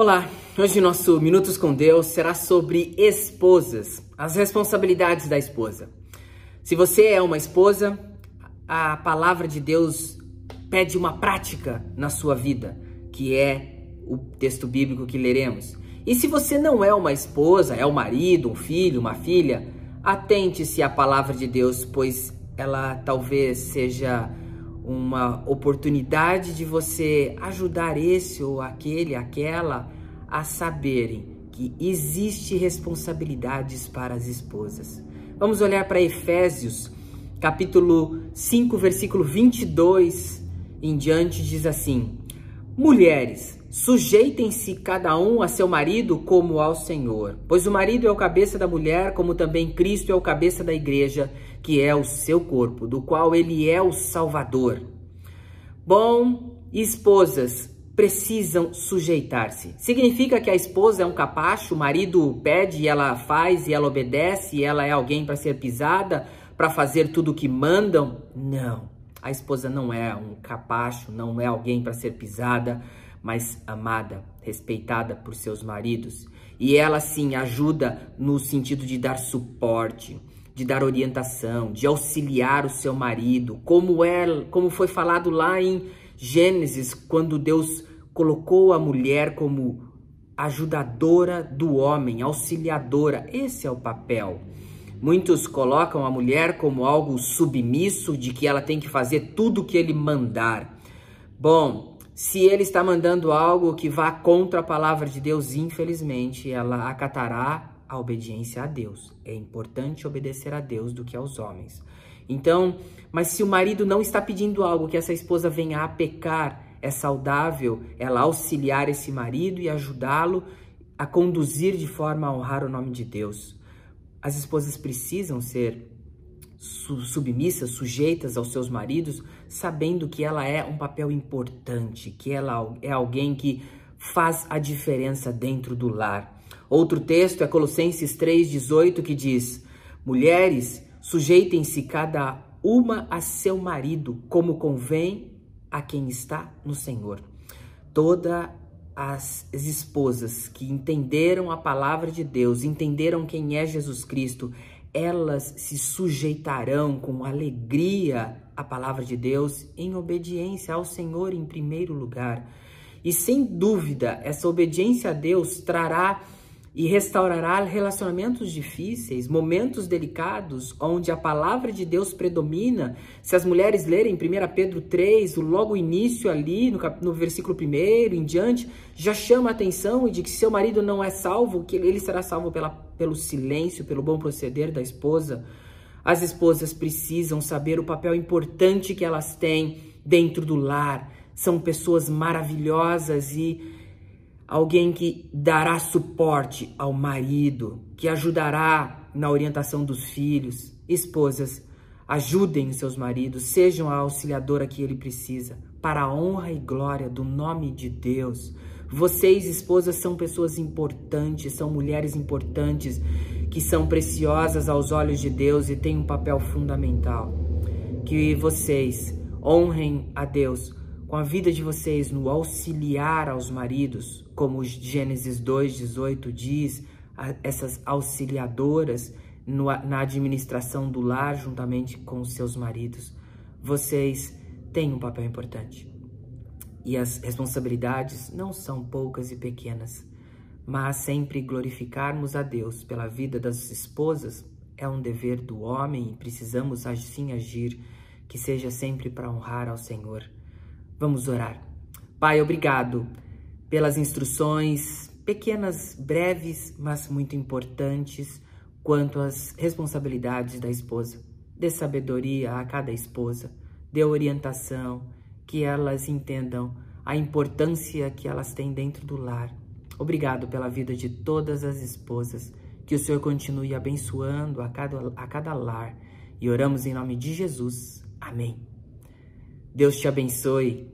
Olá, hoje nosso Minutos com Deus será sobre esposas, as responsabilidades da esposa. Se você é uma esposa, a palavra de Deus pede uma prática na sua vida, que é o texto bíblico que leremos. E se você não é uma esposa, é um marido, um filho, uma filha, atente-se à palavra de Deus, pois ela talvez seja uma oportunidade de você ajudar esse ou aquele, aquela a saberem que existe responsabilidades para as esposas. Vamos olhar para Efésios, capítulo 5, versículo 22 em diante diz assim: Mulheres, sujeitem-se cada um a seu marido como ao Senhor, pois o marido é o cabeça da mulher, como também Cristo é o cabeça da igreja que é o seu corpo, do qual ele é o Salvador. Bom, esposas precisam sujeitar-se. Significa que a esposa é um capacho, o marido pede e ela faz e ela obedece e ela é alguém para ser pisada, para fazer tudo o que mandam? Não. A esposa não é um capacho, não é alguém para ser pisada, mas amada, respeitada por seus maridos. E ela sim ajuda no sentido de dar suporte, de dar orientação, de auxiliar o seu marido, como é, como foi falado lá em Gênesis, quando Deus colocou a mulher como ajudadora do homem, auxiliadora. Esse é o papel. Muitos colocam a mulher como algo submisso, de que ela tem que fazer tudo o que ele mandar. Bom, se ele está mandando algo que vá contra a palavra de Deus, infelizmente, ela acatará a obediência a Deus. É importante obedecer a Deus do que aos homens. Então, mas se o marido não está pedindo algo que essa esposa venha a pecar, é saudável ela auxiliar esse marido e ajudá-lo a conduzir de forma a honrar o nome de Deus. As esposas precisam ser submissas, sujeitas aos seus maridos, sabendo que ela é um papel importante, que ela é alguém que faz a diferença dentro do lar. Outro texto é Colossenses 3,18 que diz: Mulheres, sujeitem-se cada uma a seu marido, como convém a quem está no Senhor. Todas as esposas que entenderam a palavra de Deus, entenderam quem é Jesus Cristo, elas se sujeitarão com alegria à palavra de Deus em obediência ao Senhor em primeiro lugar. E sem dúvida, essa obediência a Deus trará e restaurará relacionamentos difíceis, momentos delicados, onde a palavra de Deus predomina. Se as mulheres lerem 1 Pedro 3, o logo início ali, no, no versículo 1 em diante, já chama a atenção de que seu marido não é salvo, que ele será salvo pela, pelo silêncio, pelo bom proceder da esposa. As esposas precisam saber o papel importante que elas têm dentro do lar. São pessoas maravilhosas e alguém que dará suporte ao marido, que ajudará na orientação dos filhos. Esposas, ajudem seus maridos, sejam a auxiliadora que ele precisa, para a honra e glória do nome de Deus. Vocês, esposas, são pessoas importantes, são mulheres importantes, que são preciosas aos olhos de Deus e têm um papel fundamental. Que vocês honrem a Deus com a vida de vocês no auxiliar aos maridos, como Gênesis 2:18 diz, essas auxiliadoras no, na administração do lar juntamente com os seus maridos. Vocês têm um papel importante. E as responsabilidades não são poucas e pequenas, mas sempre glorificarmos a Deus pela vida das esposas é um dever do homem e precisamos assim agir, que seja sempre para honrar ao Senhor. Vamos orar. Pai, obrigado pelas instruções pequenas, breves, mas muito importantes quanto às responsabilidades da esposa. Dê sabedoria a cada esposa, dê orientação, que elas entendam a importância que elas têm dentro do lar. Obrigado pela vida de todas as esposas. Que o Senhor continue abençoando a cada, a cada lar. E oramos em nome de Jesus. Amém. Deus te abençoe